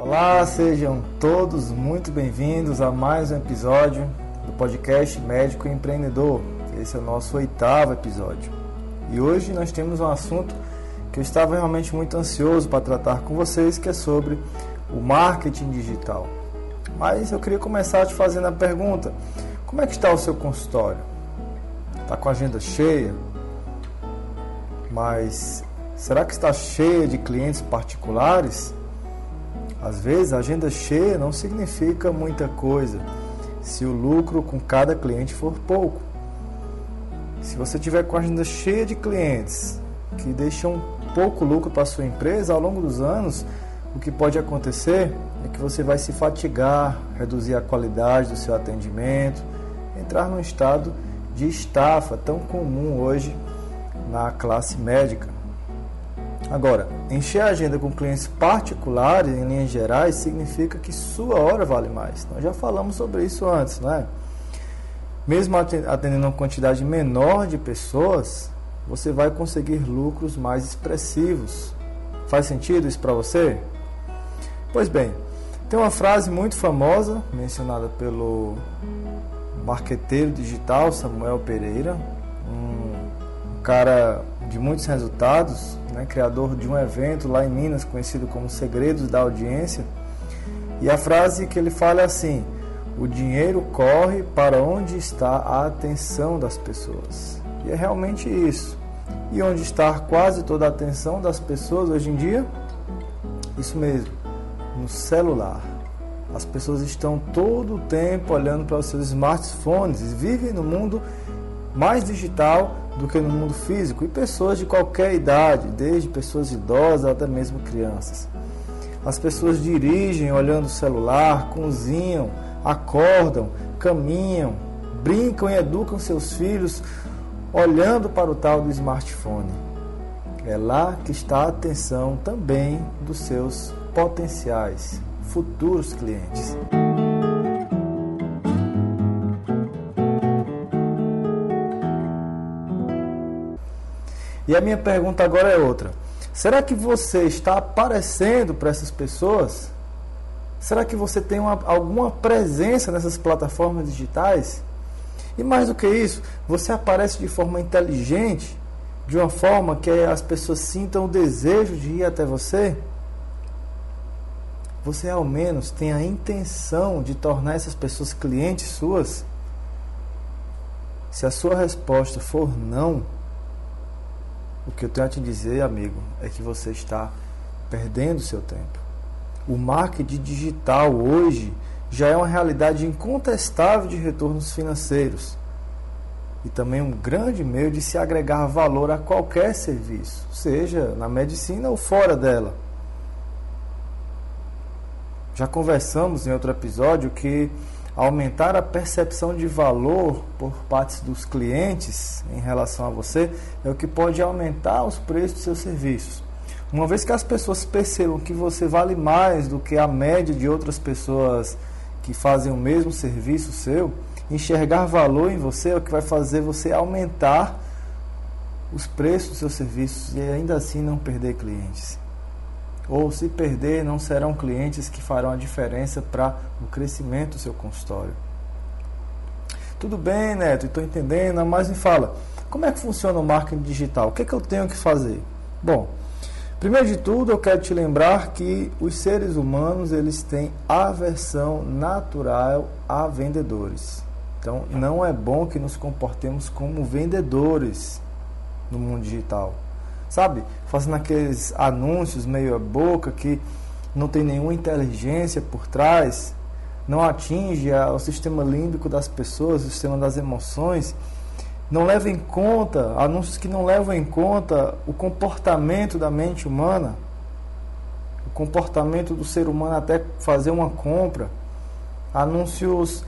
Olá, sejam todos muito bem-vindos a mais um episódio do podcast Médico Empreendedor. Esse é o nosso oitavo episódio. E hoje nós temos um assunto que eu estava realmente muito ansioso para tratar com vocês, que é sobre o marketing digital. Mas eu queria começar te fazendo a pergunta: como é que está o seu consultório? Está com a agenda cheia? Mas será que está cheia de clientes particulares? Às vezes, a agenda cheia não significa muita coisa se o lucro com cada cliente for pouco. Se você tiver com a agenda cheia de clientes que deixam pouco lucro para sua empresa ao longo dos anos, o que pode acontecer é que você vai se fatigar, reduzir a qualidade do seu atendimento, entrar num estado de estafa tão comum hoje na classe médica. Agora, encher a agenda com clientes particulares, em linhas gerais, significa que sua hora vale mais. Nós já falamos sobre isso antes, não é? Mesmo atendendo uma quantidade menor de pessoas, você vai conseguir lucros mais expressivos. Faz sentido isso para você? Pois bem, tem uma frase muito famosa, mencionada pelo marqueteiro digital Samuel Pereira, um cara de muitos resultados, né, criador de um evento lá em Minas conhecido como Segredos da Audiência. E a frase que ele fala é assim: o dinheiro corre para onde está a atenção das pessoas. E é realmente isso. E onde está quase toda a atenção das pessoas hoje em dia? Isso mesmo, no celular. As pessoas estão todo o tempo olhando para os seus smartphones vivem no mundo mais digital do que no mundo físico e pessoas de qualquer idade, desde pessoas idosas até mesmo crianças. As pessoas dirigem olhando o celular, cozinham, acordam, caminham, brincam e educam seus filhos olhando para o tal do smartphone. É lá que está a atenção também dos seus potenciais futuros clientes. E a minha pergunta agora é outra. Será que você está aparecendo para essas pessoas? Será que você tem uma, alguma presença nessas plataformas digitais? E mais do que isso, você aparece de forma inteligente, de uma forma que as pessoas sintam o desejo de ir até você? Você ao menos tem a intenção de tornar essas pessoas clientes suas? Se a sua resposta for não, o que eu tenho a te dizer, amigo, é que você está perdendo seu tempo. O marketing digital hoje já é uma realidade incontestável de retornos financeiros e também um grande meio de se agregar valor a qualquer serviço, seja na medicina ou fora dela. Já conversamos em outro episódio que aumentar a percepção de valor por parte dos clientes em relação a você é o que pode aumentar os preços dos seus serviços. Uma vez que as pessoas percebam que você vale mais do que a média de outras pessoas que fazem o mesmo serviço seu, enxergar valor em você é o que vai fazer você aumentar os preços dos seus serviços e ainda assim não perder clientes. Ou se perder, não serão clientes que farão a diferença para o crescimento do seu consultório. Tudo bem, Neto, estou entendendo, mas me fala, como é que funciona o marketing digital? O que, é que eu tenho que fazer? Bom, primeiro de tudo, eu quero te lembrar que os seres humanos eles têm aversão natural a vendedores. Então, não é bom que nos comportemos como vendedores no mundo digital sabe? Fazendo aqueles anúncios meio a boca que não tem nenhuma inteligência por trás, não atinge o sistema límbico das pessoas, o sistema das emoções, não leva em conta, anúncios que não levam em conta o comportamento da mente humana, o comportamento do ser humano até fazer uma compra, anúncios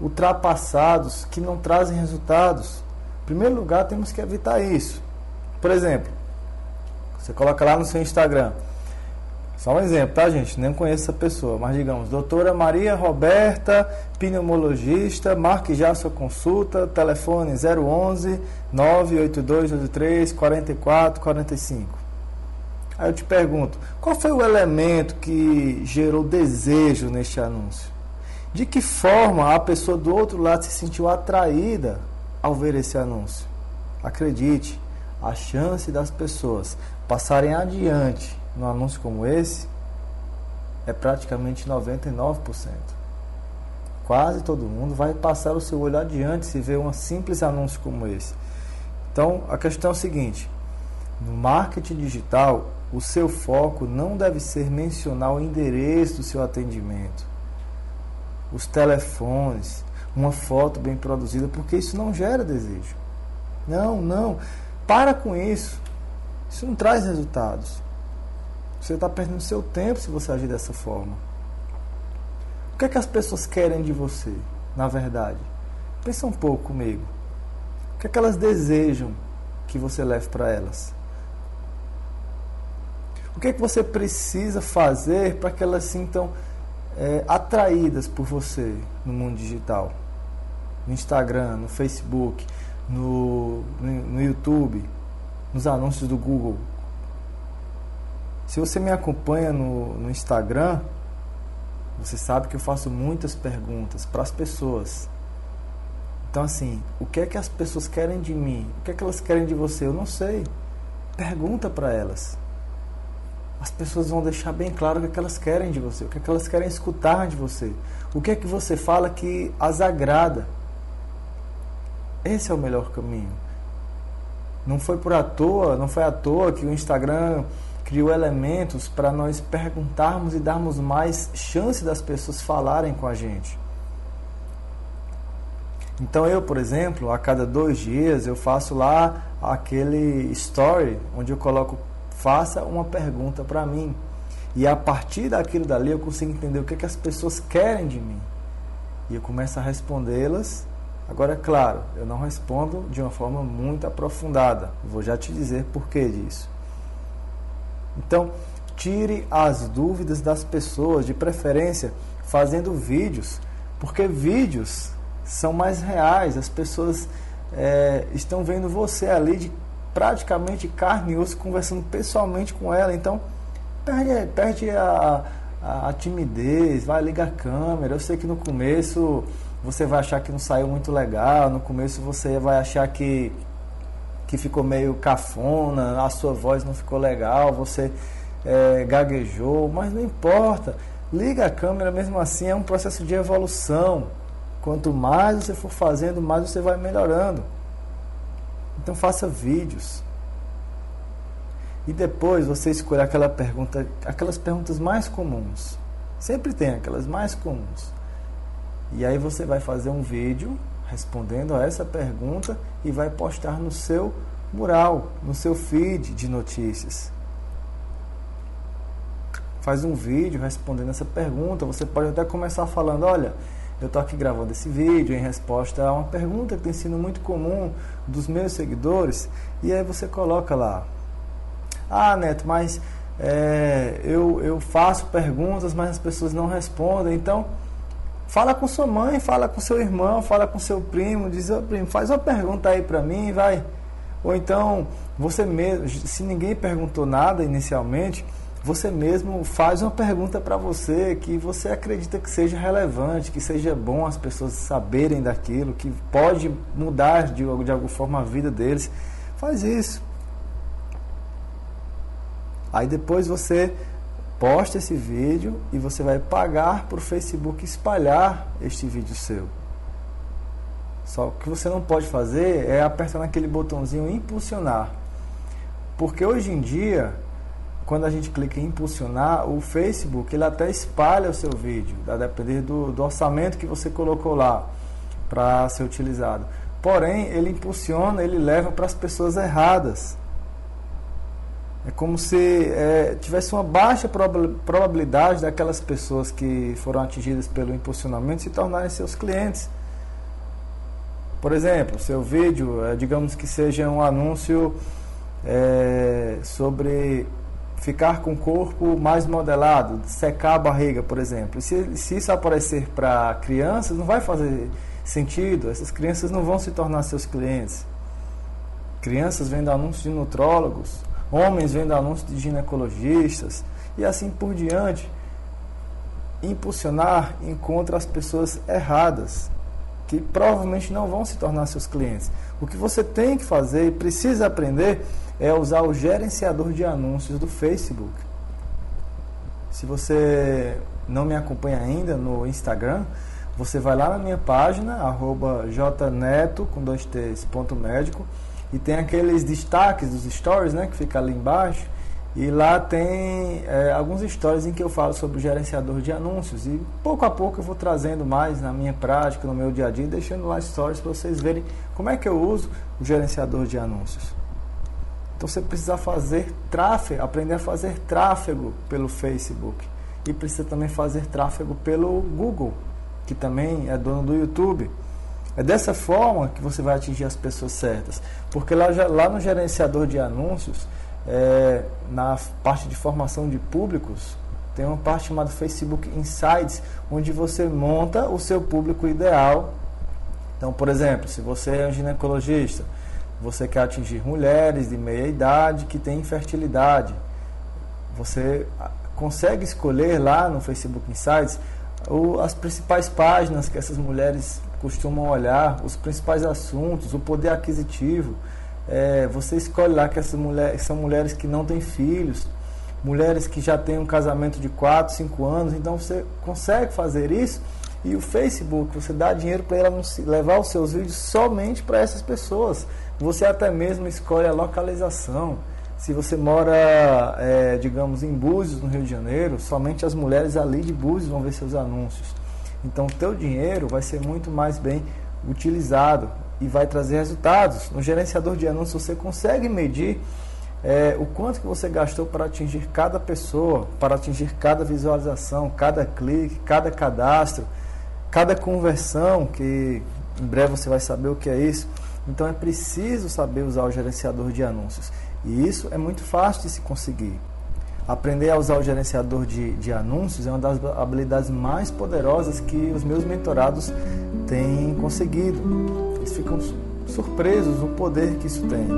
ultrapassados que não trazem resultados. Em primeiro lugar, temos que evitar isso. Por exemplo, você coloca lá no seu Instagram. Só um exemplo, tá, gente? Nem conheço essa pessoa, mas digamos, doutora Maria Roberta, pneumologista, marque já sua consulta, telefone 011 98283 4445. Aí eu te pergunto, qual foi o elemento que gerou desejo neste anúncio? De que forma a pessoa do outro lado se sentiu atraída ao ver esse anúncio? Acredite, a chance das pessoas passarem adiante num anúncio como esse é praticamente 99%. Quase todo mundo vai passar o seu olho adiante se ver um simples anúncio como esse. Então, a questão é o seguinte: no marketing digital, o seu foco não deve ser mencionar o endereço do seu atendimento, os telefones, uma foto bem produzida, porque isso não gera desejo. Não, não. Para com isso. Isso não traz resultados. Você está perdendo seu tempo se você agir dessa forma. O que é que as pessoas querem de você, na verdade? Pensa um pouco comigo. O que é que elas desejam que você leve para elas? O que é que você precisa fazer para que elas sintam é, atraídas por você no mundo digital? No Instagram, no Facebook, no, no, no YouTube, nos anúncios do Google. Se você me acompanha no, no Instagram, você sabe que eu faço muitas perguntas para as pessoas. Então, assim, o que é que as pessoas querem de mim? O que é que elas querem de você? Eu não sei. Pergunta para elas. As pessoas vão deixar bem claro o que, é que elas querem de você, o que, é que elas querem escutar de você. O que é que você fala que as agrada. Esse é o melhor caminho. Não foi por à toa, não foi à toa que o Instagram criou elementos para nós perguntarmos e darmos mais chance das pessoas falarem com a gente. Então eu, por exemplo, a cada dois dias eu faço lá aquele story onde eu coloco faça uma pergunta para mim e a partir daquilo dali eu consigo entender o que, é que as pessoas querem de mim e eu começo a respondê-las Agora, é claro, eu não respondo de uma forma muito aprofundada. Vou já te dizer por que disso. Então, tire as dúvidas das pessoas, de preferência fazendo vídeos, porque vídeos são mais reais. As pessoas é, estão vendo você ali de praticamente carne e osso, conversando pessoalmente com ela. Então, perde, perde a, a, a timidez, vai ligar a câmera. Eu sei que no começo você vai achar que não saiu muito legal, no começo você vai achar que, que ficou meio cafona, a sua voz não ficou legal, você é, gaguejou, mas não importa. Liga a câmera mesmo assim, é um processo de evolução. Quanto mais você for fazendo, mais você vai melhorando. Então faça vídeos. E depois você escolhe aquela pergunta, aquelas perguntas mais comuns. Sempre tem aquelas mais comuns. E aí você vai fazer um vídeo respondendo a essa pergunta e vai postar no seu mural, no seu feed de notícias. Faz um vídeo respondendo essa pergunta. Você pode até começar falando: Olha, eu estou aqui gravando esse vídeo em resposta a uma pergunta que tem sido muito comum dos meus seguidores. E aí você coloca lá: Ah, Neto, mas é, eu, eu faço perguntas, mas as pessoas não respondem. Então Fala com sua mãe, fala com seu irmão, fala com seu primo, diz, oh, primo, faz uma pergunta aí para mim, vai. Ou então, você mesmo, se ninguém perguntou nada inicialmente, você mesmo faz uma pergunta para você que você acredita que seja relevante, que seja bom as pessoas saberem daquilo, que pode mudar de, de alguma forma a vida deles. Faz isso. Aí depois você posta esse vídeo e você vai pagar para o Facebook espalhar este vídeo seu. Só que você não pode fazer é apertar naquele botãozinho impulsionar. Porque hoje em dia, quando a gente clica em impulsionar, o Facebook ele até espalha o seu vídeo, a depender do, do orçamento que você colocou lá para ser utilizado. Porém, ele impulsiona, ele leva para as pessoas erradas. É como se é, tivesse uma baixa probabilidade daquelas pessoas que foram atingidas pelo impulsionamento se tornarem seus clientes. Por exemplo, seu vídeo, é, digamos que seja um anúncio é, sobre ficar com o corpo mais modelado, secar a barriga, por exemplo. E se, se isso aparecer para crianças, não vai fazer sentido. Essas crianças não vão se tornar seus clientes. Crianças vendo anúncios de nutrólogos homens vendo anúncios de ginecologistas e assim por diante. Impulsionar encontra as pessoas erradas, que provavelmente não vão se tornar seus clientes. O que você tem que fazer e precisa aprender é usar o gerenciador de anúncios do Facebook. Se você não me acompanha ainda no Instagram, você vai lá na minha página, jneto, com dois t's, ponto médico, e tem aqueles destaques dos stories, né, que fica ali embaixo, e lá tem é, alguns stories em que eu falo sobre o gerenciador de anúncios, e pouco a pouco eu vou trazendo mais na minha prática, no meu dia a dia, deixando lá stories para vocês verem como é que eu uso o gerenciador de anúncios. Então você precisa fazer tráfego, aprender a fazer tráfego pelo Facebook e precisa também fazer tráfego pelo Google, que também é dono do YouTube. É dessa forma que você vai atingir as pessoas certas. Porque lá, lá no gerenciador de anúncios, é, na parte de formação de públicos, tem uma parte chamada Facebook Insights, onde você monta o seu público ideal. Então, por exemplo, se você é um ginecologista, você quer atingir mulheres de meia idade que têm infertilidade, você consegue escolher lá no Facebook Insights as principais páginas que essas mulheres costumam olhar, os principais assuntos, o poder aquisitivo. É, você escolhe lá que essas mulheres são mulheres que não têm filhos, mulheres que já têm um casamento de 4, 5 anos, então você consegue fazer isso e o Facebook, você dá dinheiro para ela levar os seus vídeos somente para essas pessoas. Você até mesmo escolhe a localização. Se você mora, é, digamos, em Búzios, no Rio de Janeiro, somente as mulheres ali de Búzios vão ver seus anúncios. Então, o teu dinheiro vai ser muito mais bem utilizado e vai trazer resultados. No gerenciador de anúncios, você consegue medir é, o quanto que você gastou para atingir cada pessoa, para atingir cada visualização, cada clique, cada cadastro, cada conversão, que em breve você vai saber o que é isso. Então é preciso saber usar o gerenciador de anúncios. E isso é muito fácil de se conseguir. Aprender a usar o gerenciador de, de anúncios é uma das habilidades mais poderosas que os meus mentorados têm conseguido. Eles ficam surpresos no poder que isso tem.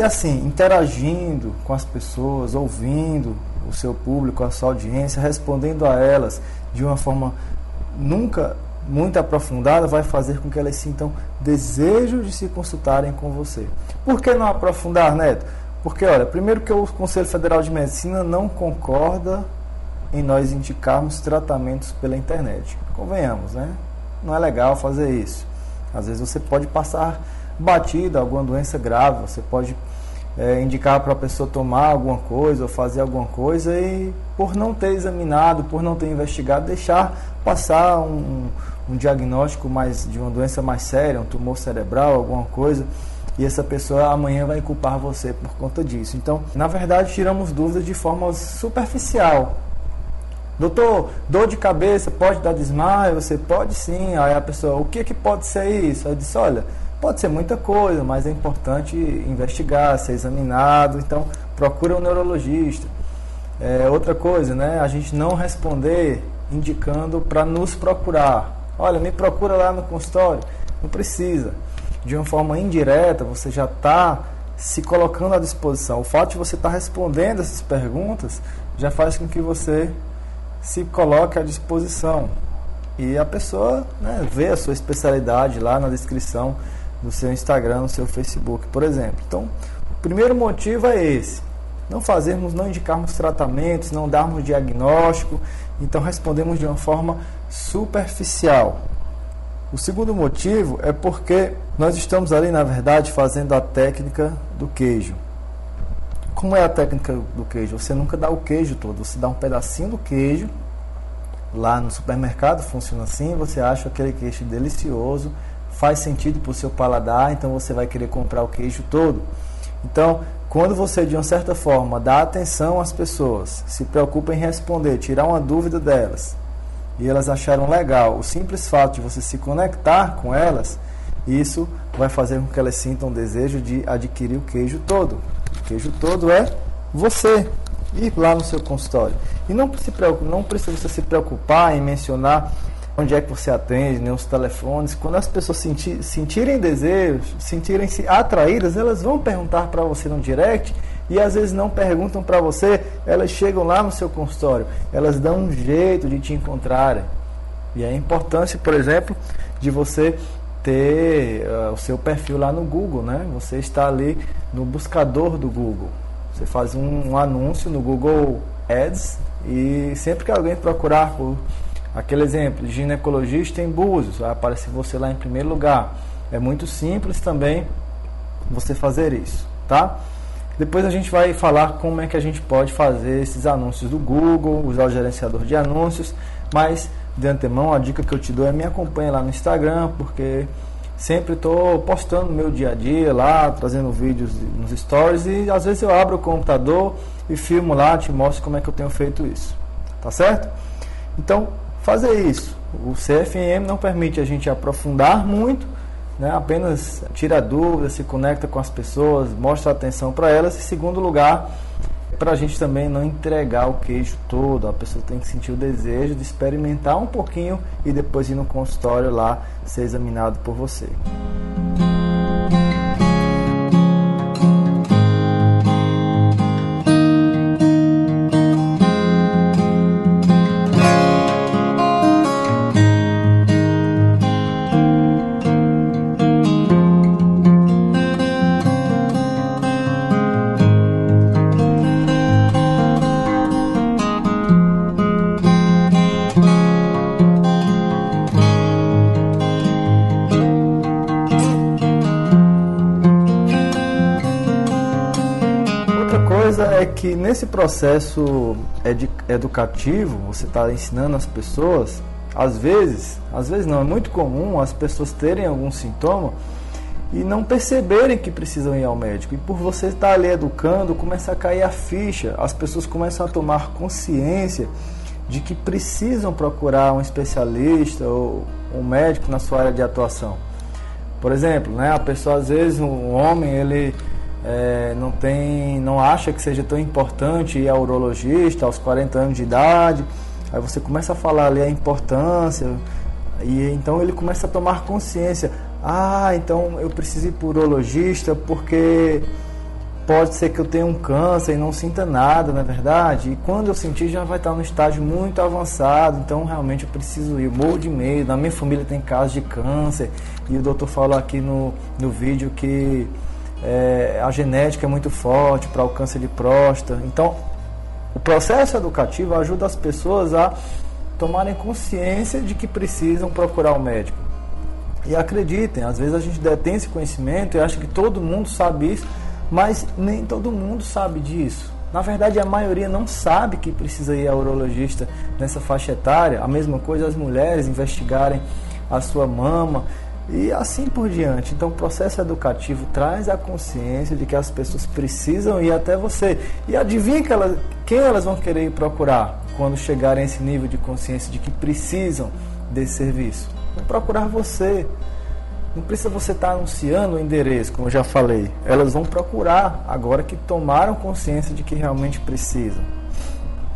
E assim, interagindo com as pessoas, ouvindo o seu público, a sua audiência, respondendo a elas de uma forma nunca muito aprofundada, vai fazer com que elas sintam desejo de se consultarem com você. Por que não aprofundar, Neto? Porque, olha, primeiro que o Conselho Federal de Medicina não concorda em nós indicarmos tratamentos pela internet. Convenhamos, né? Não é legal fazer isso. Às vezes você pode passar batida, alguma doença grave, você pode é, indicar para a pessoa tomar alguma coisa ou fazer alguma coisa e por não ter examinado, por não ter investigado, deixar passar um, um diagnóstico mais de uma doença mais séria, um tumor cerebral, alguma coisa, e essa pessoa amanhã vai culpar você por conta disso. Então, na verdade, tiramos dúvidas de forma superficial. Doutor, dor de cabeça pode dar desmaio? Você pode sim. Aí a pessoa, o que, que pode ser isso? Eu disse, olha, Pode ser muita coisa, mas é importante investigar, ser examinado. Então, procura um neurologista. É, outra coisa, né? A gente não responder indicando para nos procurar. Olha, me procura lá no consultório. Não precisa. De uma forma indireta, você já está se colocando à disposição. O fato de você estar tá respondendo essas perguntas já faz com que você se coloque à disposição. E a pessoa né, vê a sua especialidade lá na descrição no seu Instagram, no seu Facebook, por exemplo. Então, o primeiro motivo é esse: não fazermos, não indicarmos tratamentos, não darmos diagnóstico, então respondemos de uma forma superficial. O segundo motivo é porque nós estamos ali, na verdade, fazendo a técnica do queijo. Como é a técnica do queijo? Você nunca dá o queijo todo, você dá um pedacinho do queijo. Lá no supermercado funciona assim, você acha aquele queijo delicioso, faz sentido para o seu paladar, então você vai querer comprar o queijo todo. Então, quando você de uma certa forma dá atenção às pessoas, se preocupa em responder, tirar uma dúvida delas, e elas acharam legal, o simples fato de você se conectar com elas, isso vai fazer com que elas sintam o desejo de adquirir o queijo todo. O queijo todo é você ir lá no seu consultório. E não, se preocupe, não precisa você se preocupar em mencionar onde é que você atende, nem os telefones. Quando as pessoas sentir, sentirem desejo, sentirem-se atraídas, elas vão perguntar para você no direct e às vezes não perguntam para você, elas chegam lá no seu consultório, elas dão um jeito de te encontrarem. E a importância, por exemplo, de você ter uh, o seu perfil lá no Google, né? Você está ali no buscador do Google. Você faz um, um anúncio no Google Ads e sempre que alguém procurar por aquele exemplo, ginecologista em Búzios, vai aparecer você lá em primeiro lugar. É muito simples também você fazer isso, tá? Depois a gente vai falar como é que a gente pode fazer esses anúncios do Google, usar o gerenciador de anúncios, mas de antemão a dica que eu te dou é me acompanhe lá no Instagram, porque sempre estou postando meu dia a dia lá, trazendo vídeos nos stories e às vezes eu abro o computador e filmo lá, te mostro como é que eu tenho feito isso. Tá certo? Então, fazer isso. O CFM não permite a gente aprofundar muito, né? apenas tira dúvidas, se conecta com as pessoas, mostra atenção para elas. E segundo lugar, para a gente também não entregar o queijo todo. A pessoa tem que sentir o desejo de experimentar um pouquinho e depois ir no consultório lá ser examinado por você. Que nesse processo educativo, você está ensinando as pessoas, às vezes, às vezes não, é muito comum as pessoas terem algum sintoma e não perceberem que precisam ir ao médico. E por você estar ali educando, começa a cair a ficha, as pessoas começam a tomar consciência de que precisam procurar um especialista ou um médico na sua área de atuação. Por exemplo, né, a pessoa às vezes, um homem, ele é, não tem, não acha que seja tão importante ir ao urologista aos 40 anos de idade. Aí você começa a falar ali a importância e então ele começa a tomar consciência. Ah, então eu preciso ir para o urologista porque pode ser que eu tenha um câncer e não sinta nada, na é verdade. E quando eu sentir já vai estar no estágio muito avançado, então realmente eu preciso ir. Eu morro de medo. Na minha família tem casos de câncer e o doutor falou aqui no, no vídeo que é, a genética é muito forte para o câncer de próstata. Então, o processo educativo ajuda as pessoas a tomarem consciência de que precisam procurar o um médico. E acreditem, às vezes a gente detém esse conhecimento e acha que todo mundo sabe isso, mas nem todo mundo sabe disso. Na verdade, a maioria não sabe que precisa ir ao urologista nessa faixa etária. A mesma coisa as mulheres investigarem a sua mama e assim por diante. Então, o processo educativo traz a consciência de que as pessoas precisam ir até você. E adivinha que elas, quem elas vão querer procurar quando chegarem a esse nível de consciência de que precisam desse serviço? Vão procurar você. Não precisa você estar anunciando o endereço, como eu já falei. Elas vão procurar agora que tomaram consciência de que realmente precisam.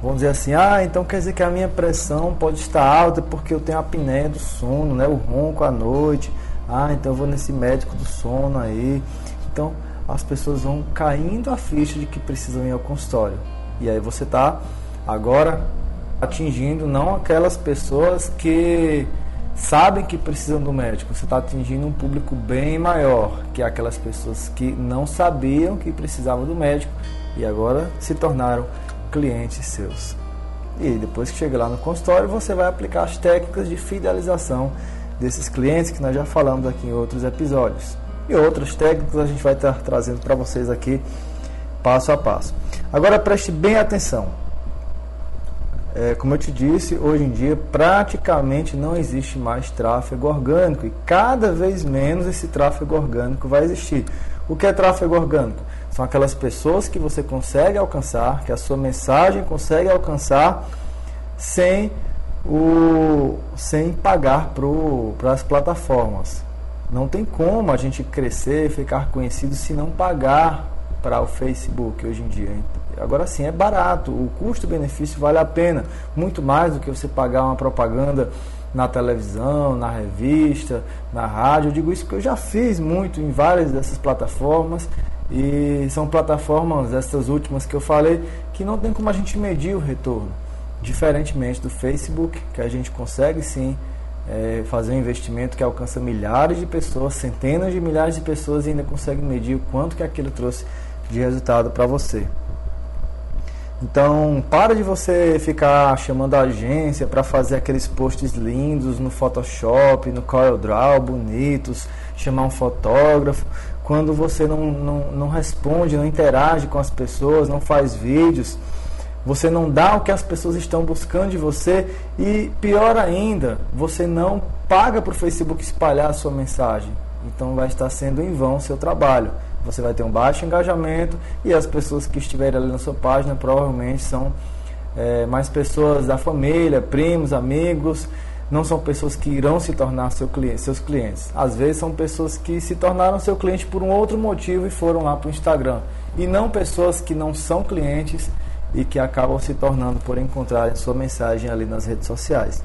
Vamos dizer assim, ah, então quer dizer que a minha pressão pode estar alta porque eu tenho a apneia do sono, né? O ronco à noite. Ah, então eu vou nesse médico do sono aí. Então as pessoas vão caindo a ficha de que precisam ir ao consultório. E aí você está agora atingindo não aquelas pessoas que sabem que precisam do médico, você está atingindo um público bem maior, que aquelas pessoas que não sabiam que precisavam do médico e agora se tornaram clientes seus. E depois que chega lá no consultório, você vai aplicar as técnicas de fidelização desses clientes que nós já falamos aqui em outros episódios. E outras técnicas a gente vai estar trazendo para vocês aqui passo a passo. Agora preste bem atenção. é, como eu te disse, hoje em dia praticamente não existe mais tráfego orgânico e cada vez menos esse tráfego orgânico vai existir. O que é tráfego orgânico? São aquelas pessoas que você consegue alcançar, que a sua mensagem consegue alcançar sem, o, sem pagar para as plataformas. Não tem como a gente crescer ficar conhecido se não pagar para o Facebook hoje em dia. Agora sim, é barato, o custo-benefício vale a pena, muito mais do que você pagar uma propaganda na televisão, na revista, na rádio. Eu digo isso porque eu já fiz muito em várias dessas plataformas e são plataformas, essas últimas que eu falei, que não tem como a gente medir o retorno. Diferentemente do Facebook, que a gente consegue sim é, fazer um investimento que alcança milhares de pessoas, centenas de milhares de pessoas e ainda consegue medir o quanto que aquilo trouxe de resultado para você. Então, para de você ficar chamando a agência para fazer aqueles posts lindos no Photoshop, no CorelDRAW, bonitos, chamar um fotógrafo, quando você não, não, não responde, não interage com as pessoas, não faz vídeos, você não dá o que as pessoas estão buscando de você e, pior ainda, você não paga para o Facebook espalhar a sua mensagem. Então, vai estar sendo em vão o seu trabalho você vai ter um baixo engajamento e as pessoas que estiverem ali na sua página provavelmente são é, mais pessoas da família, primos, amigos, não são pessoas que irão se tornar seu cliente, seus clientes. Às vezes são pessoas que se tornaram seu cliente por um outro motivo e foram lá para o Instagram. E não pessoas que não são clientes e que acabam se tornando por encontrarem sua mensagem ali nas redes sociais.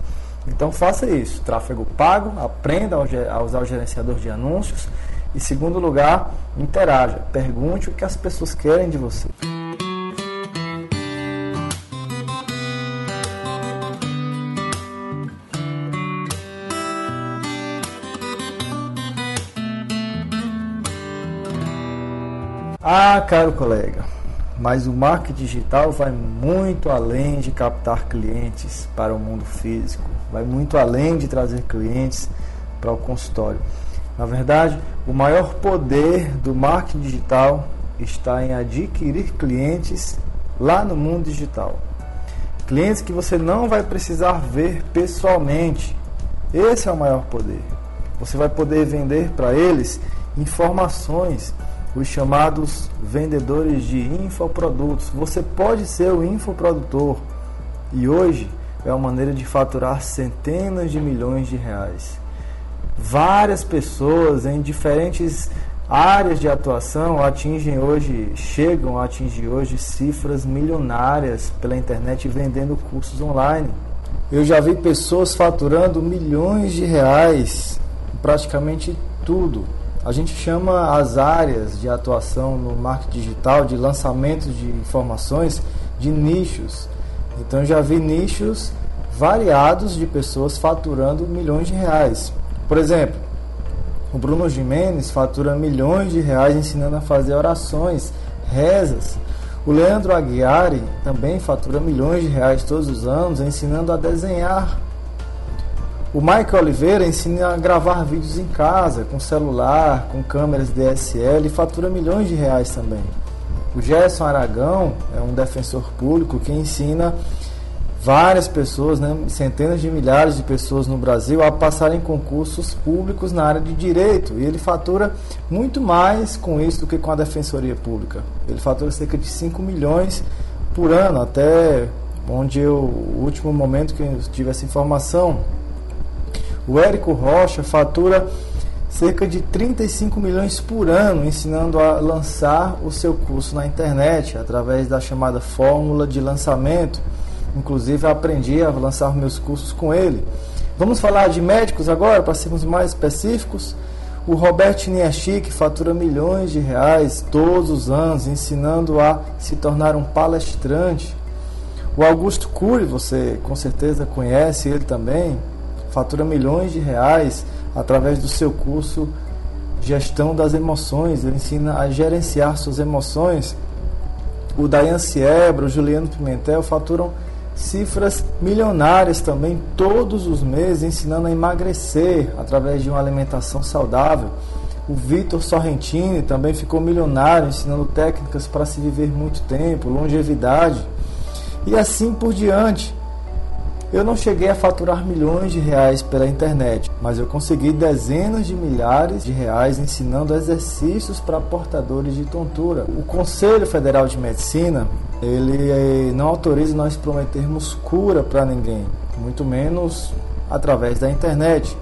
Então faça isso, tráfego pago, aprenda a usar o gerenciador de anúncios e segundo lugar, interaja, pergunte o que as pessoas querem de você. Ah, caro colega, mas o marketing digital vai muito além de captar clientes para o mundo físico, vai muito além de trazer clientes para o consultório. Na verdade, o maior poder do marketing digital está em adquirir clientes lá no mundo digital. Clientes que você não vai precisar ver pessoalmente. Esse é o maior poder. Você vai poder vender para eles informações, os chamados vendedores de infoprodutos. Você pode ser o infoprodutor e hoje é uma maneira de faturar centenas de milhões de reais várias pessoas em diferentes áreas de atuação atingem hoje, chegam a atingir hoje cifras milionárias pela internet vendendo cursos online. Eu já vi pessoas faturando milhões de reais, praticamente tudo. A gente chama as áreas de atuação no marketing digital, de lançamento de informações, de nichos. Então já vi nichos variados de pessoas faturando milhões de reais. Por exemplo, o Bruno Jimenez fatura milhões de reais ensinando a fazer orações, rezas. O Leandro Aguiari também fatura milhões de reais todos os anos ensinando a desenhar. O Michael Oliveira ensina a gravar vídeos em casa, com celular, com câmeras DSL e fatura milhões de reais também. O Gerson Aragão é um defensor público que ensina várias pessoas, né, centenas de milhares de pessoas no Brasil a passarem concursos públicos na área de direito. E ele fatura muito mais com isso do que com a defensoria pública. Ele fatura cerca de 5 milhões por ano, até onde eu, o último momento que eu tive essa informação. O Érico Rocha fatura cerca de 35 milhões por ano ensinando a lançar o seu curso na internet através da chamada fórmula de lançamento Inclusive, aprendi a lançar meus cursos com ele. Vamos falar de médicos agora, para sermos mais específicos. O Robert Niachik fatura milhões de reais todos os anos, ensinando a se tornar um palestrante. O Augusto Cury, você com certeza conhece ele também, fatura milhões de reais através do seu curso Gestão das Emoções. Ele ensina a gerenciar suas emoções. O Dayan Siebra, o Juliano Pimentel faturam cifras milionárias também todos os meses, ensinando a emagrecer através de uma alimentação saudável. O Vitor Sorrentini também ficou milionário, ensinando técnicas para se viver muito tempo, longevidade e assim por diante. Eu não cheguei a faturar milhões de reais pela internet, mas eu consegui dezenas de milhares de reais ensinando exercícios para portadores de tontura. O Conselho Federal de Medicina, ele eh, não autoriza nós prometermos cura para ninguém, muito menos através da internet.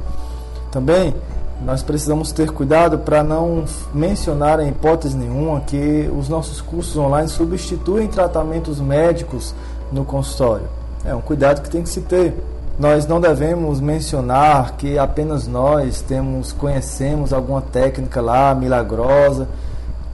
Também nós precisamos ter cuidado para não mencionar em hipótese nenhuma que os nossos cursos online substituem tratamentos médicos no consultório. É um cuidado que tem que se ter. Nós não devemos mencionar que apenas nós temos, conhecemos alguma técnica lá milagrosa,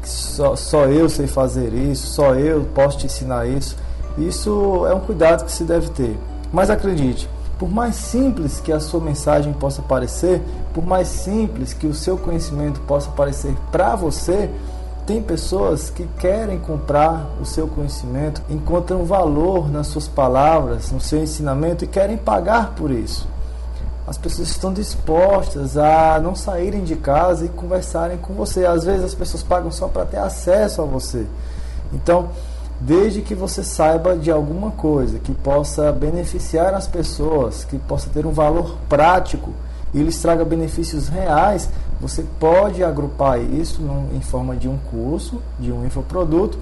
que só, só eu sei fazer isso, só eu posso te ensinar isso. Isso é um cuidado que se deve ter. Mas acredite, por mais simples que a sua mensagem possa parecer, por mais simples que o seu conhecimento possa parecer para você, tem pessoas que querem comprar o seu conhecimento, encontram valor nas suas palavras, no seu ensinamento e querem pagar por isso. As pessoas estão dispostas a não saírem de casa e conversarem com você. Às vezes as pessoas pagam só para ter acesso a você. Então, desde que você saiba de alguma coisa que possa beneficiar as pessoas, que possa ter um valor prático e lhes traga benefícios reais, você pode agrupar isso em forma de um curso, de um infoproduto,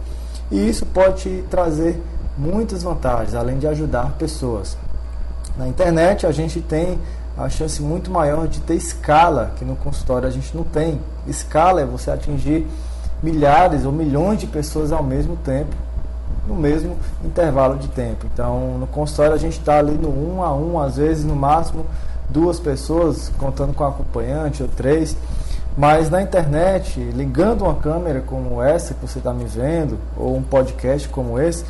e isso pode te trazer muitas vantagens, além de ajudar pessoas. Na internet a gente tem a chance muito maior de ter escala, que no consultório a gente não tem. Escala é você atingir milhares ou milhões de pessoas ao mesmo tempo, no mesmo intervalo de tempo. Então, no consultório a gente está ali no um a um, às vezes no máximo duas pessoas, contando com acompanhante ou três. Mas na internet, ligando uma câmera como essa que você está me vendo, ou um podcast como esse,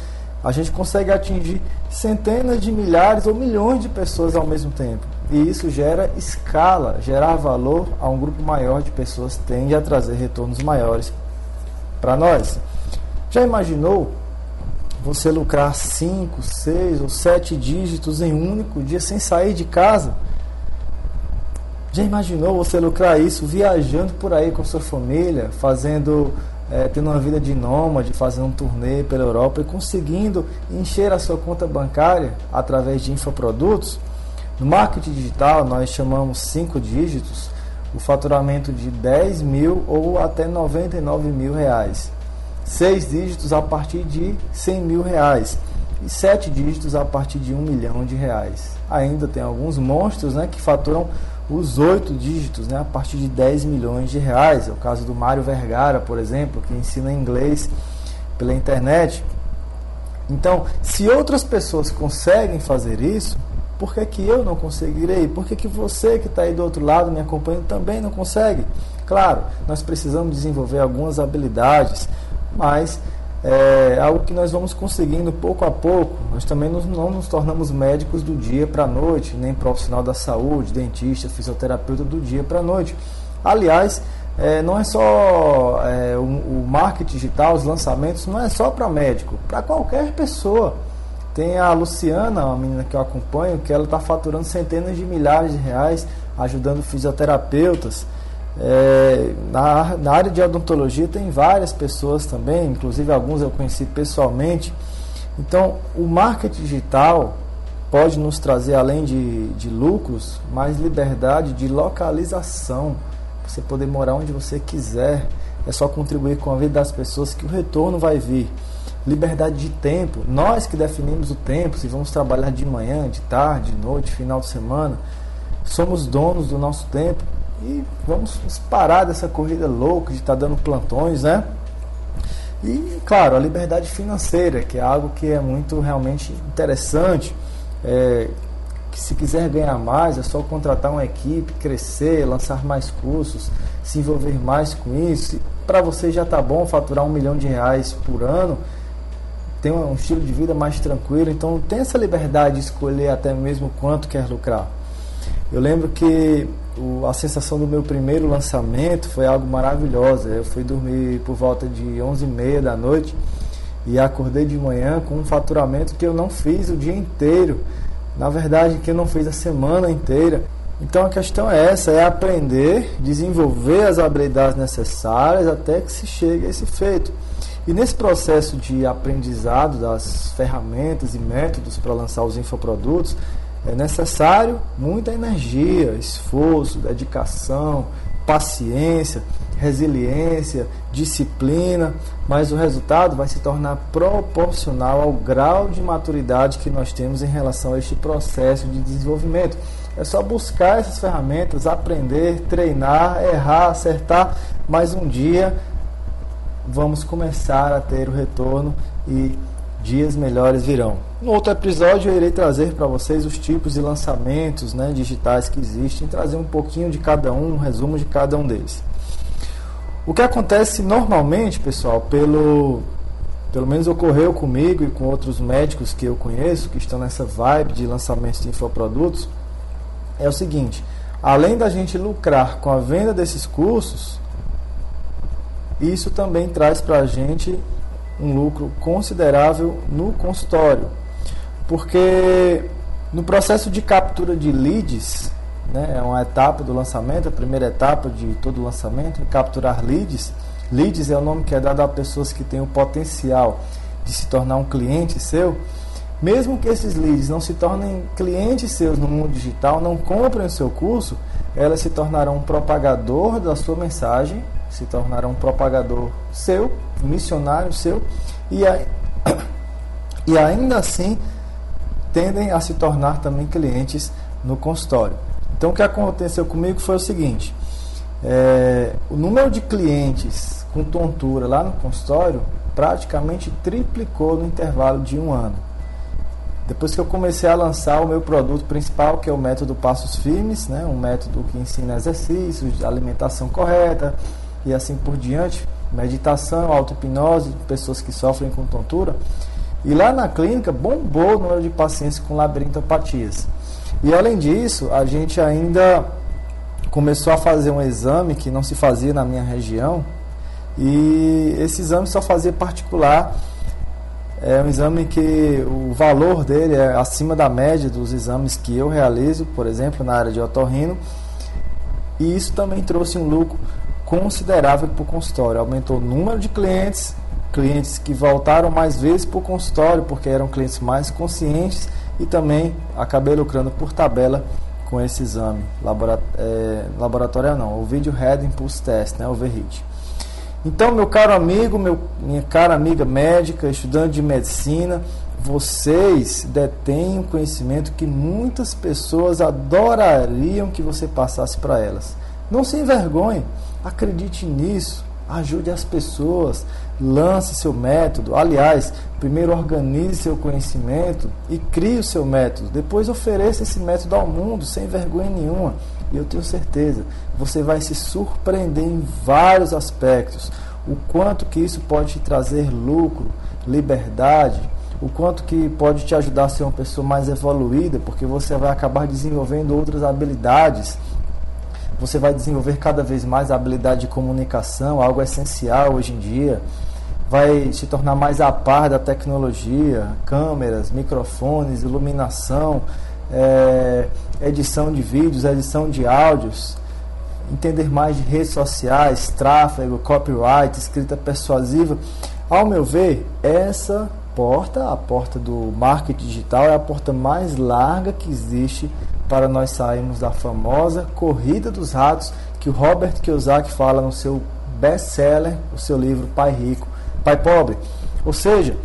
a gente consegue atingir centenas de milhares ou milhões de pessoas ao mesmo tempo. E isso gera escala, gerar valor a um grupo maior de pessoas tende a trazer retornos maiores para nós. Já imaginou você lucrar 5, 6 ou 7 dígitos em um único dia sem sair de casa? Já imaginou você lucrar isso viajando por aí com sua família, fazendo, é, tendo uma vida de nômade, fazendo um turnê pela Europa e conseguindo encher a sua conta bancária através de infoprodutos? No marketing digital, nós chamamos cinco dígitos o faturamento de 10 mil ou até 99 mil reais. Seis dígitos a partir de 100 mil reais e sete dígitos a partir de um milhão de reais. Ainda tem alguns monstros né, que faturam os oito dígitos né, a partir de 10 milhões de reais. É o caso do Mário Vergara, por exemplo, que ensina inglês pela internet. Então, se outras pessoas conseguem fazer isso, por que, que eu não conseguirei? Por que, que você que está aí do outro lado me acompanhando também não consegue? Claro, nós precisamos desenvolver algumas habilidades, mas é algo que nós vamos conseguindo pouco a pouco. Nós também não nos tornamos médicos do dia para a noite, nem profissional da saúde, dentista, fisioterapeuta do dia para a noite. Aliás, é, não é só é, o, o, marketing digital, os lançamentos, não é só para médico, para qualquer pessoa. Tem a Luciana, uma menina que eu acompanho, que ela está faturando centenas de milhares de reais ajudando fisioterapeutas. É, na, na área de odontologia tem várias pessoas também, inclusive alguns eu conheci pessoalmente. Então, o marketing digital pode nos trazer, além de, de lucros, mais liberdade de localização. Você poder morar onde você quiser. É só contribuir com a vida das pessoas que o retorno vai vir. Liberdade de tempo. Nós que definimos o tempo, se vamos trabalhar de manhã, de tarde, de noite, final de semana, somos donos do nosso tempo e vamos parar dessa corrida louca de estar tá dando plantões, né? E, claro, a liberdade financeira, que é algo que é muito realmente interessante. É, que se quiser ganhar mais, é só contratar uma equipe, crescer, lançar mais cursos, se envolver mais com isso. Para você já está bom faturar um milhão de reais por ano, ter um estilo de vida mais tranquilo, então tem essa liberdade de escolher até mesmo quanto quer lucrar. Eu lembro que o, a sensação do meu primeiro lançamento foi algo maravilhoso. Eu fui dormir por volta de 11h30 da noite e acordei de manhã com um faturamento que eu não fiz o dia inteiro. Na verdade, que eu não fiz a semana inteira. Então a questão é essa, é aprender, desenvolver as habilidades necessárias até que se chegue a esse feito. E nesse processo de aprendizado das ferramentas e métodos para lançar os infoprodutos, É necessário muita energia, esforço, dedicação, paciência, resiliência, disciplina, mas o resultado vai se tornar proporcional ao grau de maturidade que nós temos em relação a este processo de desenvolvimento. É só buscar essas ferramentas, aprender, treinar, errar, acertar, mas um dia vamos começar a ter o retorno e dias melhores virão. No outro episódio eu irei trazer para vocês os tipos de lançamentos né, digitais que existem, trazer um pouquinho de cada um, um resumo de cada um deles. O que acontece normalmente, pessoal, pelo pelo menos ocorreu comigo e com outros médicos que eu conheço que estão nessa vibe de lançamentos de infoprodutos, é o seguinte: além da gente lucrar com a venda desses cursos, isso também traz para a gente um lucro considerável no consultório, porque no processo de captura de leads, né, é uma etapa do lançamento, a primeira etapa de todo o lançamento, é capturar leads. Leads é o nome que é dado a pessoas que têm o potencial de se tornar um cliente seu. Mesmo que esses leads não se tornem clientes seus no mundo digital, não comprem o seu curso, elas se tornarão um propagador da sua mensagem, se tornarão um propagador seu, um missionário seu, e, a, e ainda assim tendem a se tornar também clientes no consultório. Então o que aconteceu comigo foi o seguinte: é, o número de clientes com tontura lá no consultório praticamente triplicou no intervalo de um ano. Depois que eu comecei a lançar o meu produto principal, que é o método Passos Firmes, né, um método que ensina exercícios, alimentação correta e assim por diante, meditação, auto-hipnose, pessoas que sofrem com tontura. E lá na clínica bombou o número de pacientes com labirintopatias. E além disso, a gente ainda começou a fazer um exame que não se fazia na minha região, e esse exame só fazia particular é um exame que o valor dele é acima da média dos exames que eu realizo, por exemplo, na área de otorrino. E isso também trouxe um lucro considerável para o consultório. Aumentou o número de clientes, clientes que voltaram mais vezes para o consultório, porque eram clientes mais conscientes e também acabei lucrando por tabela com esse exame é, laboratorial não, o Video Head Impulse Test, né, o VRIT. Então, meu caro amigo, meu, minha cara amiga médica, estudante de medicina, vocês detêm um conhecimento que muitas pessoas adorariam que você passasse para elas. Não se envergonhe, acredite nisso, ajude as pessoas, lance seu método. Aliás, primeiro organize seu conhecimento e crie o seu método. Depois ofereça esse método ao mundo sem vergonha nenhuma. E eu tenho certeza, você vai se surpreender em vários aspectos. O quanto que isso pode te trazer lucro, liberdade, o quanto que pode te ajudar a ser uma pessoa mais evoluída, porque você vai acabar desenvolvendo outras habilidades. Você vai desenvolver cada vez mais a habilidade de comunicação, algo essencial hoje em dia. Vai se tornar mais a par da tecnologia, câmeras, microfones, iluminação, é, edição de vídeos, edição de áudios, entender mais de redes sociais, tráfego, copyright, escrita persuasiva. Ao meu ver, essa porta, a porta do marketing digital, é a porta mais larga que existe para nós sairmos da famosa corrida dos ratos que o Robert Kiyosaki fala no seu best-seller, o seu livro Pai Rico, Pai Pobre. Ou seja,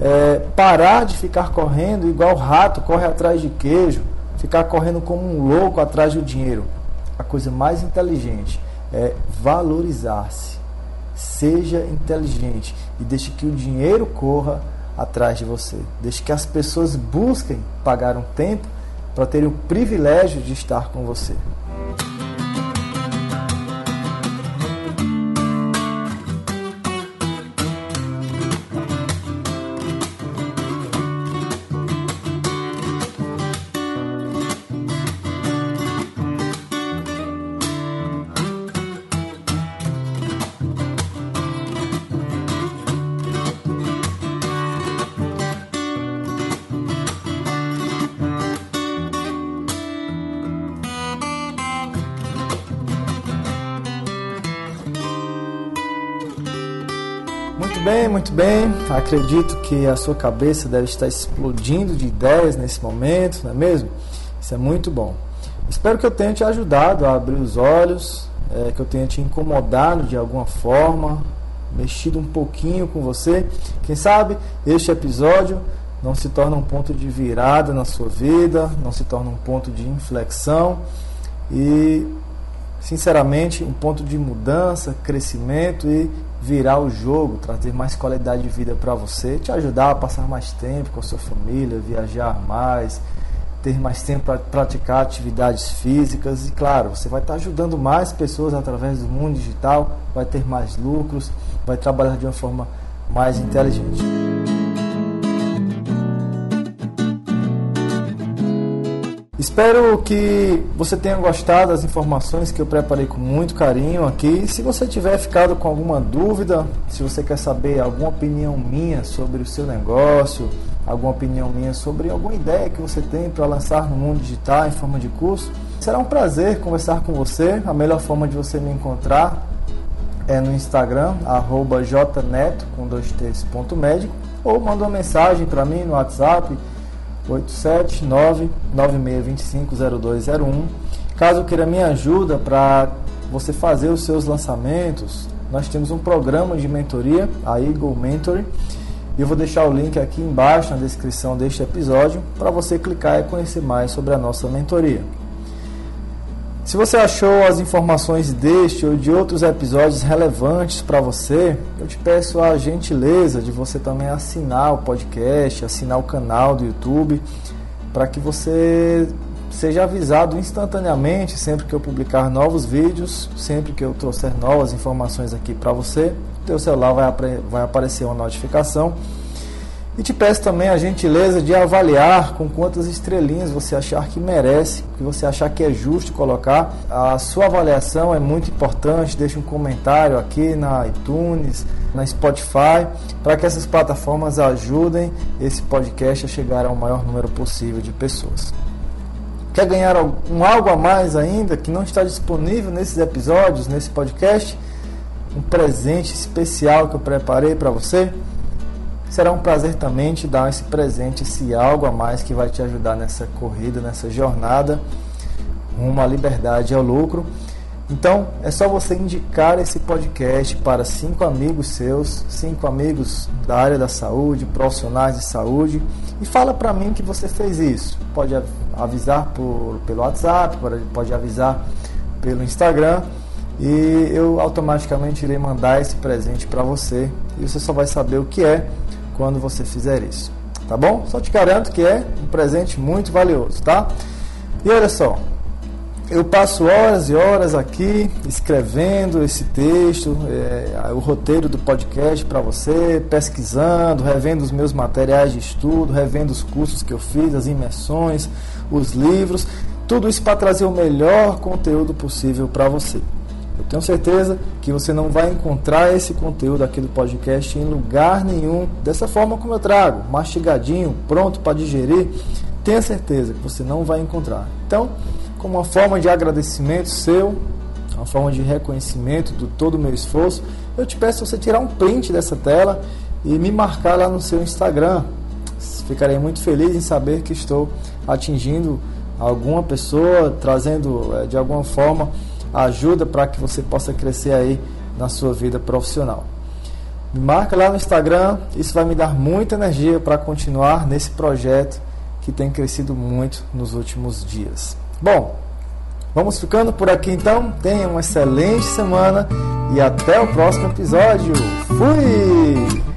é, parar de ficar correndo igual rato corre atrás de queijo, ficar correndo como um louco atrás do dinheiro. A coisa mais inteligente é valorizar-se. Seja inteligente e deixe que o dinheiro corra atrás de você. Deixe que as pessoas busquem pagar um tempo para terem o privilégio de estar com você. Bem, muito bem. Acredito que a sua cabeça deve estar explodindo de ideias nesse momento, não é mesmo? Isso é muito bom. Espero que eu tenha te ajudado a abrir os olhos, é, que eu tenha te incomodado de alguma forma, mexido um pouquinho com você. Quem sabe este episódio não se torna um ponto de virada na sua vida, não se torna um ponto de inflexão e, sinceramente, um ponto de mudança, crescimento e virar o jogo, trazer mais qualidade de vida para você, te ajudar a passar mais tempo com a sua família, viajar mais, ter mais tempo para praticar atividades físicas e, claro, você vai estar ajudando mais pessoas através do mundo digital, vai ter mais lucros, vai trabalhar de uma forma mais inteligente. Espero que você tenha gostado das informações que eu preparei com muito carinho aqui. Se você tiver ficado com alguma dúvida, se você quer saber alguma opinião minha sobre o seu negócio, alguma opinião minha sobre alguma ideia que você tem para lançar no mundo digital em forma de curso, será um prazer conversar com você. A melhor forma de você me encontrar é no Instagram, jneto, com dois t's, ponto médico, ou manda uma mensagem para mim no WhatsApp 879-9625-0201. Caso queira minha ajuda para você fazer os seus lançamentos, nós temos um programa de mentoria, a Eagle Mentor, e eu vou deixar o link aqui embaixo na descrição deste episódio para você clicar e conhecer mais sobre a nossa mentoria. Se você achou as informações deste ou de outros episódios relevantes para você, eu te peço a gentileza de você também assinar o podcast, assinar o canal do YouTube, para que você seja avisado instantaneamente sempre que eu publicar novos vídeos, sempre que eu trouxer novas informações aqui para você. Teu celular vai, vai aparecer uma notificação e te peço também a gentileza de avaliar com quantas estrelinhas você achar que merece, que você achar que é justo colocar. A sua avaliação é muito importante. Deixe um comentário aqui na iTunes, na Spotify, para que essas plataformas ajudem esse podcast a chegar ao maior número possível de pessoas. Quer ganhar um algo a mais ainda que não está disponível nesses episódios, nesse podcast? Um presente especial que eu preparei para você? Será um prazer também te dar esse presente, esse algo a mais que vai te ajudar nessa corrida, nessa jornada rumo à liberdade e ao lucro. Então, é só você indicar esse podcast para cinco amigos seus, cinco amigos da área da saúde, profissionais de saúde, e fala para mim que você fez isso. Pode avisar por, pelo WhatsApp, pode avisar pelo Instagram, e eu automaticamente irei mandar esse presente para você, e você só vai saber o que é quando você fizer isso. Tá bom? Só te garanto que é um presente muito valioso, tá? E olha só, eu passo horas e horas aqui escrevendo esse texto, é, o roteiro do podcast para você, pesquisando, revendo os meus materiais de estudo, revendo os cursos que eu fiz, as imersões, os livros, tudo isso para trazer o melhor conteúdo possível para você. Eu tenho certeza que você não vai encontrar esse conteúdo aqui do podcast em lugar nenhum, dessa forma como eu trago, mastigadinho, pronto para digerir. Tenha certeza que você não vai encontrar. Então, como uma forma de agradecimento seu, uma forma de reconhecimento do todo o meu esforço, eu te peço você tirar um print dessa tela e me marcar lá no seu Instagram. Ficarei muito feliz em saber que estou atingindo alguma pessoa, trazendo eh, de alguma forma ajuda para que você possa crescer aí na sua vida profissional. Me marca lá no Instagram, isso vai me dar muita energia para continuar nesse projeto que tem crescido muito nos últimos dias. Bom, vamos ficando por aqui então. Tenha uma excelente semana e até o próximo episódio. Fui!